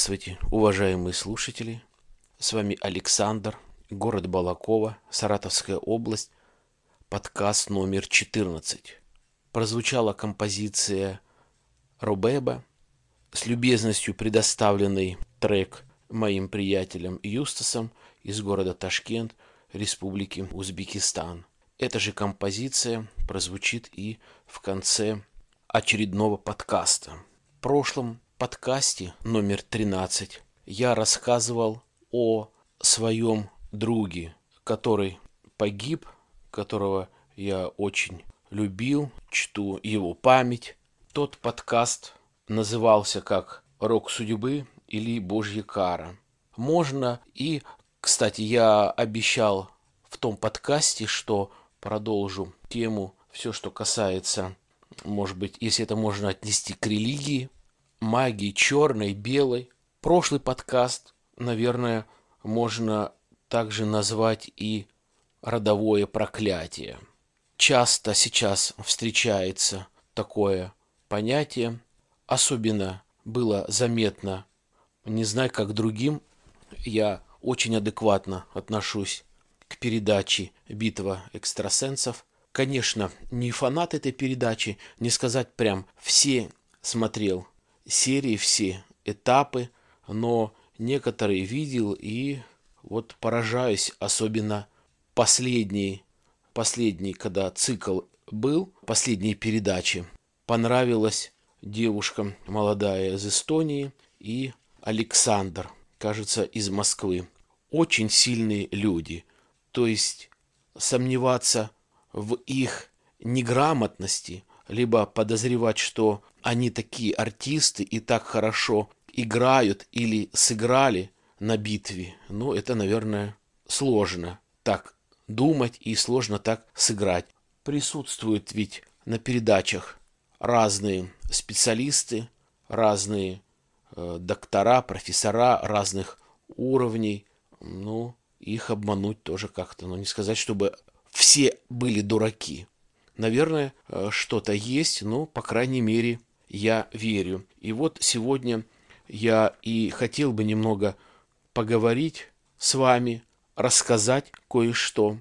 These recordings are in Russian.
Здравствуйте, уважаемые слушатели. С вами Александр, город Балакова, Саратовская область, подкаст номер 14. Прозвучала композиция Робеба с любезностью предоставленный трек моим приятелем Юстасом из города Ташкент, Республики Узбекистан. Эта же композиция прозвучит и в конце очередного подкаста. В прошлом подкасте номер 13 я рассказывал о своем друге, который погиб, которого я очень любил, чту его память. Тот подкаст назывался как «Рок судьбы» или «Божья кара». Можно и, кстати, я обещал в том подкасте, что продолжу тему все, что касается, может быть, если это можно отнести к религии – магии черной, белой. Прошлый подкаст, наверное, можно также назвать и родовое проклятие. Часто сейчас встречается такое понятие, особенно было заметно, не знаю, как другим, я очень адекватно отношусь к передаче «Битва экстрасенсов». Конечно, не фанат этой передачи, не сказать прям все смотрел серии все этапы, но некоторые видел и вот поражаюсь, особенно последний, последний, когда цикл был, последние передачи. Понравилась девушка молодая из Эстонии и Александр, кажется, из Москвы. Очень сильные люди. То есть сомневаться в их неграмотности, либо подозревать, что они такие артисты и так хорошо играют или сыграли на битве, ну, это, наверное, сложно так думать и сложно так сыграть. Присутствуют ведь на передачах разные специалисты, разные э, доктора, профессора разных уровней. Ну, их обмануть тоже как-то, но ну, не сказать, чтобы все были дураки. Наверное, э, что-то есть, но, по крайней мере, я верю. И вот сегодня я и хотел бы немного поговорить с вами, рассказать кое-что,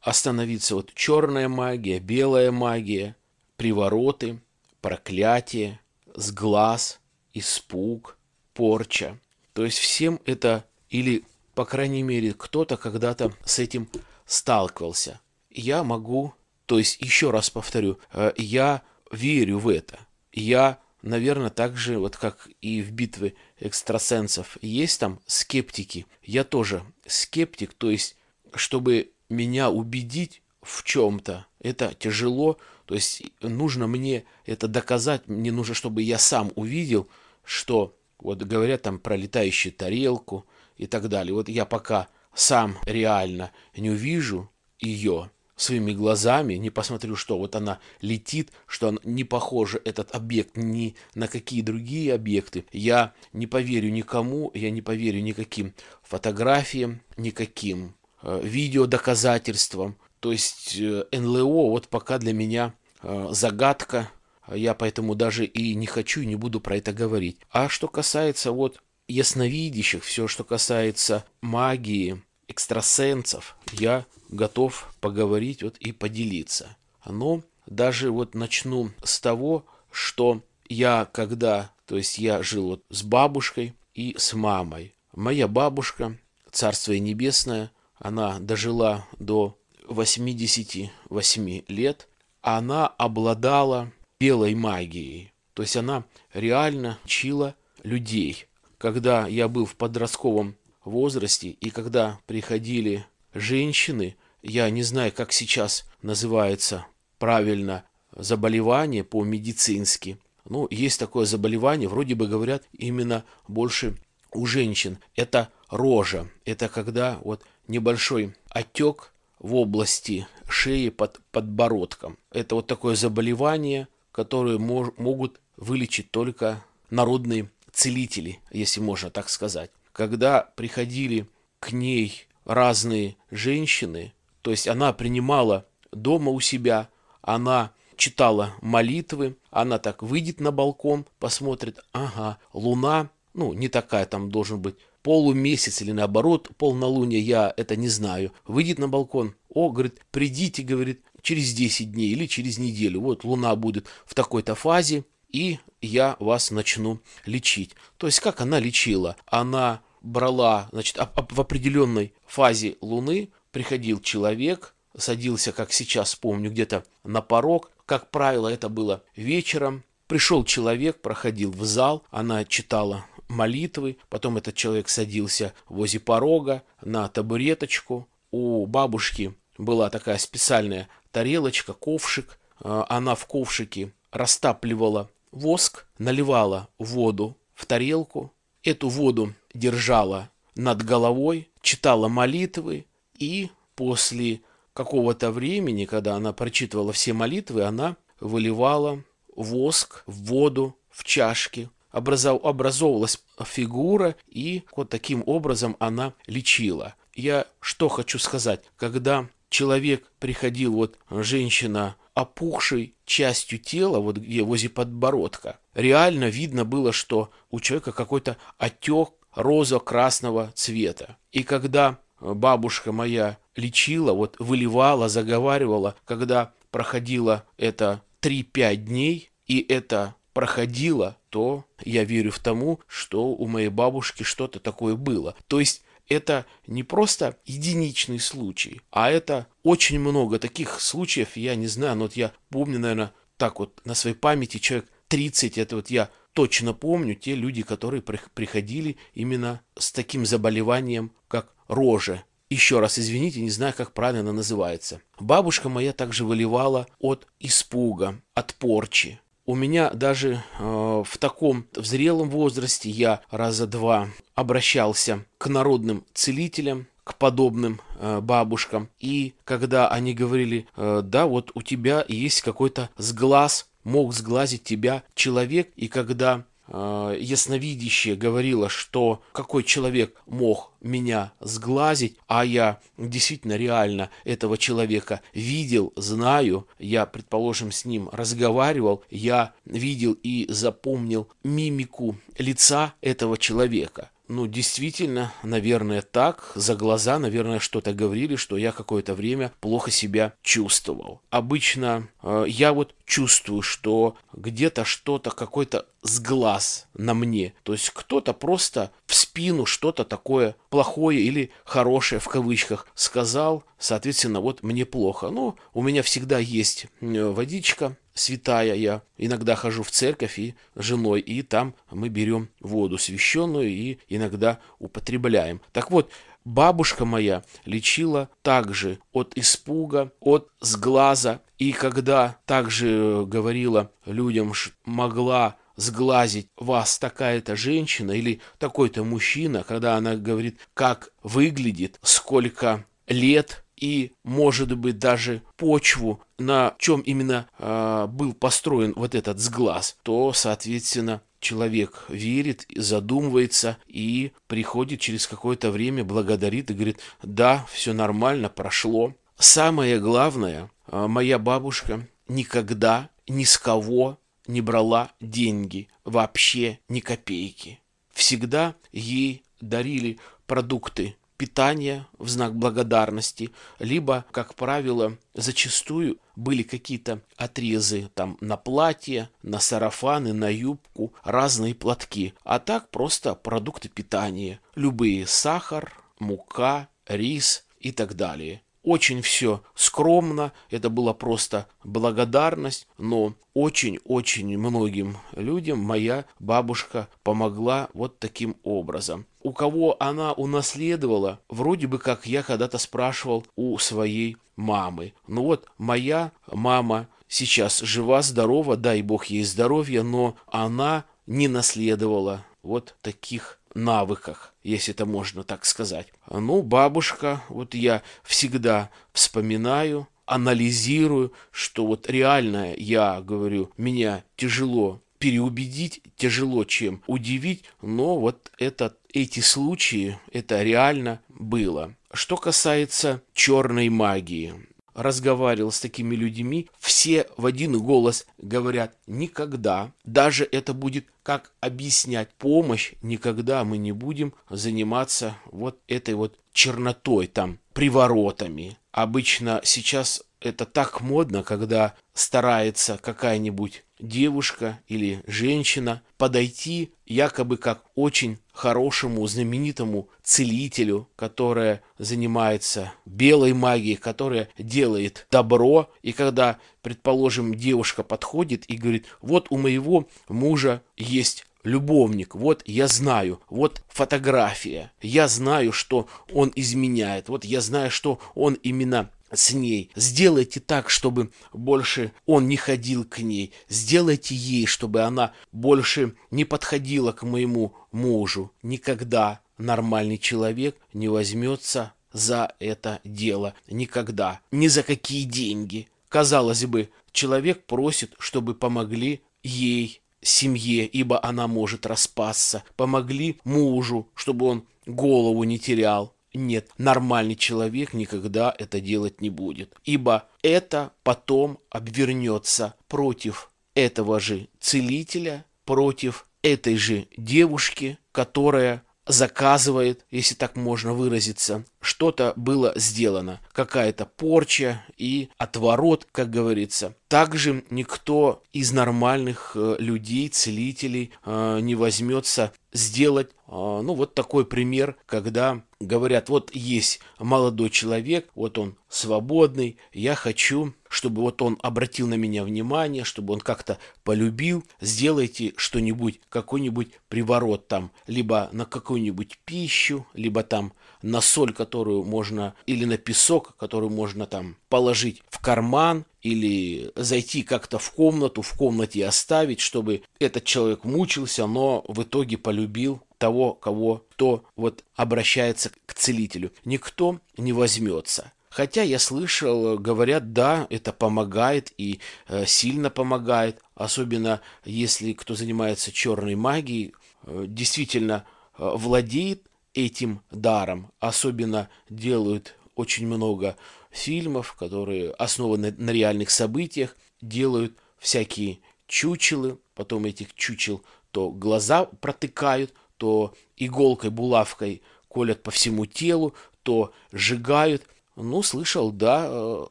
остановиться вот черная магия, белая магия, привороты, проклятие, сглаз, испуг, порча. То есть всем это или, по крайней мере, кто-то когда-то с этим сталкивался. Я могу, то есть еще раз повторю, э, я верю в это – я, наверное, так же, вот как и в битве экстрасенсов, есть там скептики. Я тоже скептик, то есть, чтобы меня убедить в чем-то, это тяжело, то есть нужно мне это доказать, мне нужно, чтобы я сам увидел, что вот говорят там про летающую тарелку и так далее. Вот я пока сам реально не увижу ее, своими глазами, не посмотрю, что вот она летит, что она не похожа, этот объект, ни на какие другие объекты, я не поверю никому, я не поверю никаким фотографиям, никаким э, видеодоказательствам. То есть э, НЛО вот пока для меня э, загадка, я поэтому даже и не хочу и не буду про это говорить. А что касается вот ясновидящих, все, что касается магии, экстрасенсов, я готов поговорить вот и поделиться. Но даже вот начну с того, что я когда, то есть я жил вот с бабушкой и с мамой. Моя бабушка, Царство Небесное, она дожила до 88 лет. Она обладала белой магией. То есть она реально учила людей. Когда я был в подростковом возрасте и когда приходили женщины, я не знаю, как сейчас называется правильно заболевание по-медицински. Ну, есть такое заболевание, вроде бы говорят именно больше у женщин. Это рожа. Это когда вот небольшой отек в области шеи под подбородком. Это вот такое заболевание, которое мож, могут вылечить только народные целители, если можно так сказать. Когда приходили к ней разные женщины, то есть она принимала дома у себя, она читала молитвы, она так выйдет на балкон, посмотрит, ага, луна ну, не такая, там должен быть полумесяц или наоборот полнолуние, я это не знаю. Выйдет на балкон, о, говорит, придите, говорит, через 10 дней или через неделю. Вот луна будет в такой-то фазе, и я вас начну лечить. То есть как она лечила? Она брала, значит, в определенной фазе луны приходил человек, садился, как сейчас помню, где-то на порог. Как правило, это было вечером. Пришел человек, проходил в зал, она читала молитвы, потом этот человек садился возле порога на табуреточку. У бабушки была такая специальная тарелочка, ковшик. А, она в ковшике растапливала воск, наливала воду в тарелку, эту воду держала над головой, читала молитвы и после какого-то времени, когда она прочитывала все молитвы, она выливала воск в воду в чашке, образов, образовывалась фигура, и вот таким образом она лечила. Я что хочу сказать, когда человек приходил, вот женщина опухшей частью тела, вот где возле подбородка, реально видно было, что у человека какой-то отек розо-красного цвета. И когда бабушка моя лечила, вот выливала, заговаривала, когда проходило это 3-5 дней, и это проходило, то я верю в тому, что у моей бабушки что-то такое было. То есть это не просто единичный случай, а это очень много таких случаев, я не знаю, но вот я помню, наверное, так вот на своей памяти человек 30, это вот я точно помню те люди, которые приходили именно с таким заболеванием, как рожа. Еще раз извините, не знаю, как правильно она называется. Бабушка моя также выливала от испуга, от порчи. У меня даже э, в таком в зрелом возрасте я раза два обращался к народным целителям, к подобным э, бабушкам. И когда они говорили, э, да, вот у тебя есть какой-то сглаз, мог сглазить тебя человек, и когда э, ясновидящее говорило, что какой человек мог меня сглазить, а я действительно реально этого человека видел, знаю, я, предположим, с ним разговаривал, я видел и запомнил мимику лица этого человека. Ну, действительно, наверное, так. За глаза, наверное, что-то говорили, что я какое-то время плохо себя чувствовал. Обычно э, я вот чувствую, что где-то что-то, какой-то сглаз на мне. То есть кто-то просто в спину что-то такое плохое или хорошее в кавычках сказал, соответственно, вот мне плохо. Но у меня всегда есть э, водичка, святая я иногда хожу в церковь и женой, и там мы берем воду священную и иногда употребляем. Так вот, бабушка моя лечила также от испуга, от сглаза, и когда также говорила людям, могла сглазить вас такая-то женщина или такой-то мужчина, когда она говорит, как выглядит, сколько лет, и, может быть, даже почву, на чем именно э, был построен вот этот сглаз, то, соответственно, человек верит, задумывается и приходит через какое-то время, благодарит и говорит, да, все нормально, прошло. Самое главное, э, моя бабушка никогда ни с кого не брала деньги, вообще ни копейки. Всегда ей дарили продукты питания в знак благодарности, либо, как правило, зачастую были какие-то отрезы там на платье, на сарафаны, на юбку, разные платки, а так просто продукты питания, любые сахар, мука, рис и так далее. Очень все скромно, это была просто благодарность, но очень-очень многим людям моя бабушка помогла вот таким образом. У кого она унаследовала, вроде бы как я когда-то спрашивал у своей мамы. Ну вот, моя мама сейчас жива, здорова, дай бог ей здоровья, но она не наследовала вот таких навыках, если это можно так сказать. Ну, бабушка, вот я всегда вспоминаю, анализирую, что вот реально я говорю, меня тяжело переубедить, тяжело чем удивить, но вот это, эти случаи, это реально было. Что касается черной магии, разговаривал с такими людьми, все в один голос говорят «никогда». Даже это будет как объяснять помощь, никогда мы не будем заниматься вот этой вот чернотой, там, приворотами. Обычно сейчас это так модно, когда старается какая-нибудь девушка или женщина подойти якобы как очень хорошему знаменитому целителю, которая занимается белой магией, которая делает добро. И когда, предположим, девушка подходит и говорит, вот у моего мужа есть любовник, вот я знаю, вот фотография, я знаю, что он изменяет, вот я знаю, что он именно с ней. Сделайте так, чтобы больше он не ходил к ней. Сделайте ей, чтобы она больше не подходила к моему мужу. Никогда нормальный человек не возьмется за это дело. Никогда. Ни за какие деньги. Казалось бы, человек просит, чтобы помогли ей, семье, ибо она может распасться. Помогли мужу, чтобы он голову не терял. Нет, нормальный человек никогда это делать не будет, ибо это потом обвернется против этого же целителя, против этой же девушки, которая заказывает, если так можно выразиться, что-то было сделано, какая-то порча и отворот, как говорится. Также никто из нормальных э, людей, целителей, э, не возьмется сделать, э, ну, вот такой пример, когда говорят, вот есть молодой человек, вот он свободный, я хочу, чтобы вот он обратил на меня внимание, чтобы он как-то полюбил, сделайте что-нибудь, какой-нибудь приворот там, либо на какую-нибудь пищу, либо там на соль, которую можно, или на песок, который можно там положить в карман, или зайти как-то в комнату, в комнате оставить, чтобы этот человек мучился, но в итоге полюбил того, кого кто вот обращается к целителю. Никто не возьмется. Хотя я слышал, говорят, да, это помогает и э, сильно помогает, особенно если кто занимается черной магией, э, действительно э, владеет этим даром. Особенно делают очень много фильмов, которые основаны на реальных событиях, делают всякие чучелы, потом этих чучел то глаза протыкают, то иголкой, булавкой колят по всему телу, то сжигают. Ну, слышал, да, э,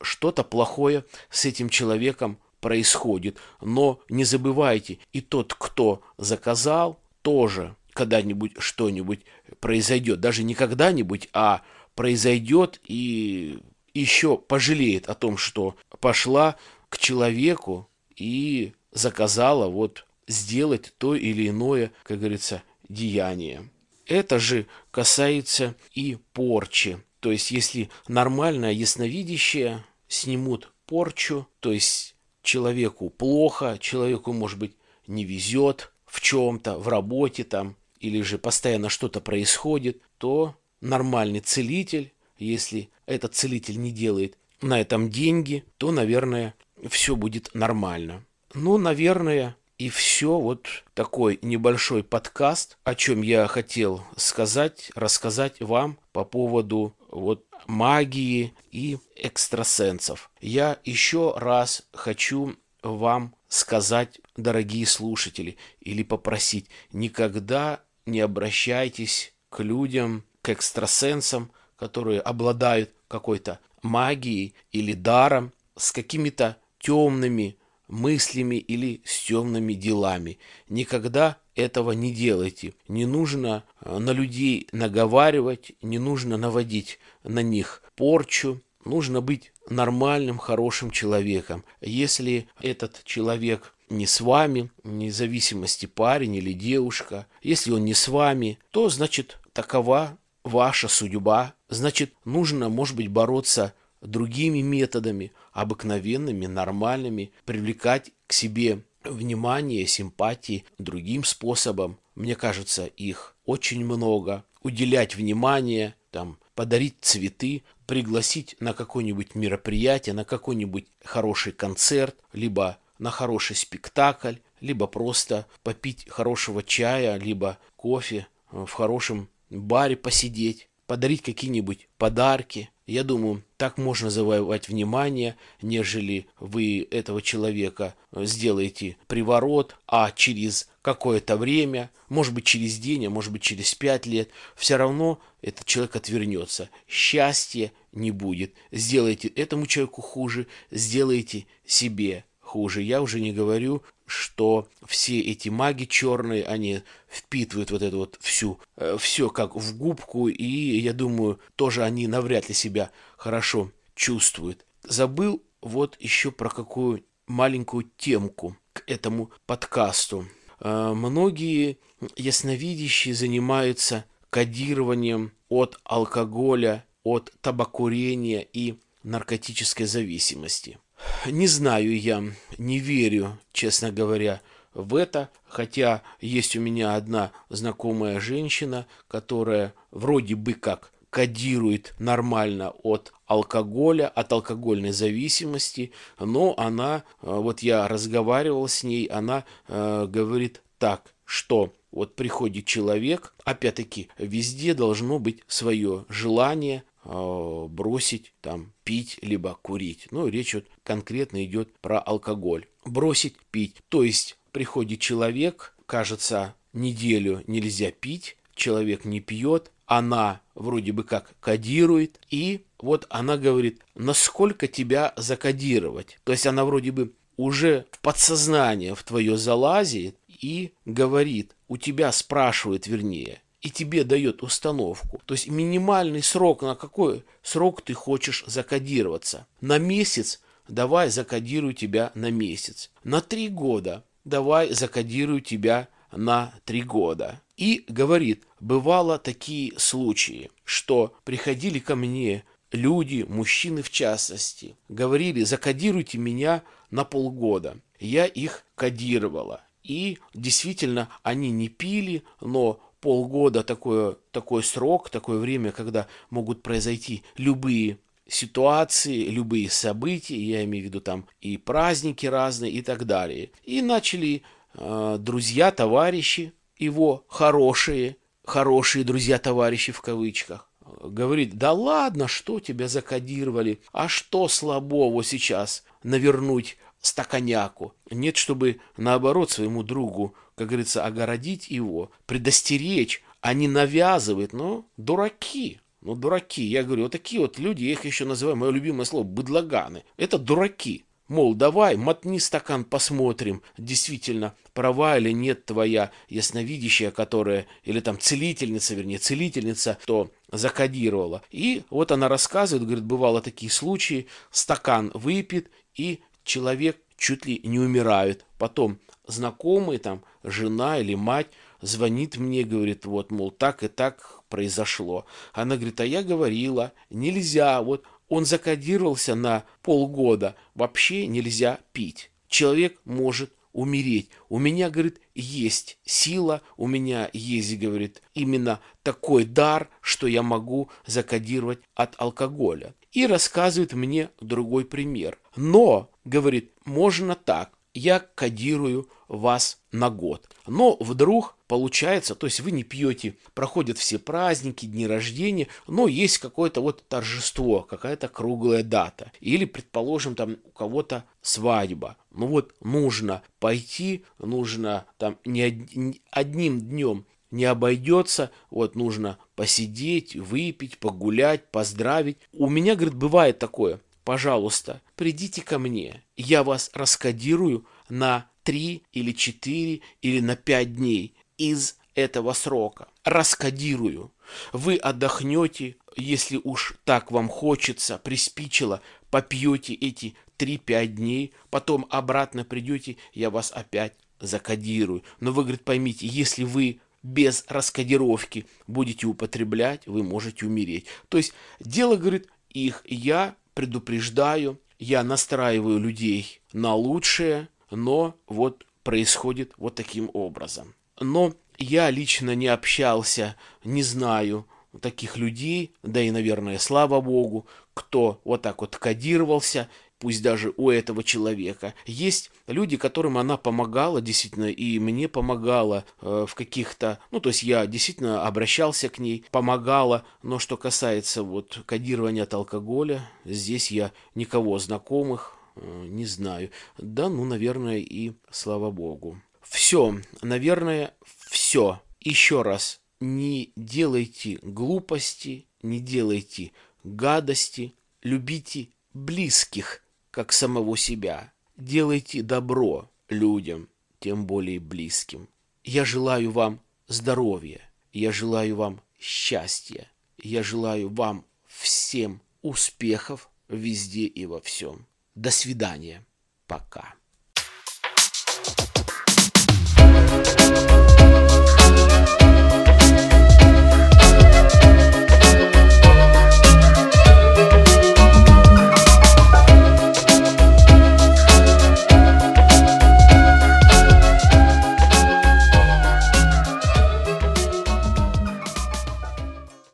что-то плохое с этим человеком происходит. Но не забывайте, и тот, кто заказал, тоже когда-нибудь что-нибудь произойдет. Даже не когда-нибудь, а произойдет и еще пожалеет о том, что пошла к человеку и заказала вот сделать то или иное, как говорится, деяние. Это же касается и порчи. То есть, если нормальное ясновидящее снимут порчу, то есть человеку плохо, человеку, может быть, не везет в чем-то, в работе там, или же постоянно что-то происходит, то нормальный целитель, если этот целитель не делает на этом деньги, то, наверное, все будет нормально. Ну, наверное, и все, вот такой небольшой подкаст, о чем я хотел сказать, рассказать вам по поводу вот магии и экстрасенсов. Я еще раз хочу вам сказать, дорогие слушатели, или попросить, никогда не обращайтесь к людям, к экстрасенсам, которые обладают какой-то магией или даром, с какими-то темными мыслями или с темными делами. Никогда этого не делайте. Не нужно э, на людей наговаривать, не нужно наводить на них порчу. Нужно быть нормальным, хорошим человеком. Если этот человек не с вами, независимости парень или девушка, если он не с вами, то значит такова ваша судьба. Значит, нужно, может быть, бороться другими методами, обыкновенными, нормальными, привлекать к себе внимание, симпатии другим способом. Мне кажется, их очень много. Уделять внимание, там, подарить цветы, пригласить на какое-нибудь мероприятие, на какой-нибудь хороший концерт, либо на хороший спектакль, либо просто попить хорошего чая, либо кофе в хорошем баре посидеть. Подарить какие-нибудь подарки. Я думаю, так можно завоевать внимание, нежели вы этого человека сделаете приворот, а через какое-то время, может быть через день, а может быть через пять лет, все равно этот человек отвернется. Счастья не будет. Сделайте этому человеку хуже, сделайте себе хуже. Я уже не говорю, что все эти маги черные, они впитывают вот эту вот всю, э, все как в губку, и я думаю, тоже они навряд ли себя хорошо чувствуют. Забыл вот еще про какую маленькую темку к этому подкасту. Э, многие ясновидящие занимаются кодированием от алкоголя, от табакурения и наркотической зависимости. Не знаю я, не верю, честно говоря, в это, хотя есть у меня одна знакомая женщина, которая вроде бы как кодирует нормально от алкоголя, от алкогольной зависимости, но она, э, вот я разговаривал с ней, она э, говорит так, что вот приходит человек, опять-таки, везде должно быть свое желание, бросить там пить либо курить. Ну, речь вот конкретно идет про алкоголь. Бросить пить. То есть приходит человек, кажется, неделю нельзя пить, человек не пьет, она вроде бы как кодирует, и вот она говорит, насколько тебя закодировать. То есть она вроде бы уже в подсознание в твое залазит и говорит, у тебя спрашивает, вернее, и тебе дает установку. То есть минимальный срок, на какой срок ты хочешь закодироваться. На месяц давай закодирую тебя на месяц. На три года давай закодирую тебя на три года. И говорит, бывало такие случаи, что приходили ко мне люди, мужчины в частности, говорили, закодируйте меня на полгода. Я их кодировала. И действительно, они не пили, но полгода такое, такой срок, такое время, когда могут произойти любые ситуации, любые события, я имею в виду там и праздники разные и так далее. И начали э, друзья, товарищи его хорошие, хорошие друзья, товарищи в кавычках, говорит, да ладно, что тебя закодировали, а что слабого сейчас навернуть стаканяку. Нет, чтобы наоборот своему другу, как говорится, огородить его, предостеречь, а не навязывать. Ну, дураки. Ну, дураки. Я говорю, вот такие вот люди, я их еще называю, мое любимое слово, быдлаганы. Это дураки. Мол, давай, мотни стакан, посмотрим, действительно, права или нет твоя ясновидящая, которая, или там целительница, вернее, целительница, то закодировала. И вот она рассказывает, говорит, бывало такие случаи, стакан выпит, и человек чуть ли не умирает. Потом знакомый, там, жена или мать звонит мне, говорит, вот, мол, так и так произошло. Она говорит, а я говорила, нельзя, вот он закодировался на полгода, вообще нельзя пить. Человек может умереть. У меня, говорит, есть сила, у меня есть, говорит, именно такой дар, что я могу закодировать от алкоголя. И рассказывает мне другой пример. Но, говорит, можно так, я кодирую вас на год. Но вдруг получается, то есть вы не пьете, проходят все праздники, дни рождения, но есть какое-то вот торжество, какая-то круглая дата. Или, предположим, там у кого-то свадьба. Ну вот нужно пойти, нужно там не одним днем не обойдется, вот нужно посидеть, выпить, погулять, поздравить. У меня, говорит, бывает такое – пожалуйста, придите ко мне, я вас раскодирую на 3 или 4 или на 5 дней из этого срока. Раскодирую. Вы отдохнете, если уж так вам хочется, приспичило, попьете эти 3-5 дней, потом обратно придете, я вас опять закодирую. Но вы, говорит, поймите, если вы без раскодировки будете употреблять, вы можете умереть. То есть дело, говорит, их я предупреждаю, я настраиваю людей на лучшее, но вот происходит вот таким образом. Но я лично не общался, не знаю, таких людей, да и, наверное, слава богу, кто вот так вот кодировался, пусть даже у этого человека. Есть люди, которым она помогала действительно, и мне помогала э, в каких-то, ну, то есть я действительно обращался к ней, помогала, но что касается вот кодирования от алкоголя, здесь я никого знакомых э, не знаю. Да, ну, наверное, и слава богу. Все, наверное, все. Еще раз не делайте глупости, не делайте гадости, любите близких, как самого себя. Делайте добро людям, тем более близким. Я желаю вам здоровья, я желаю вам счастья, я желаю вам всем успехов везде и во всем. До свидания. Пока.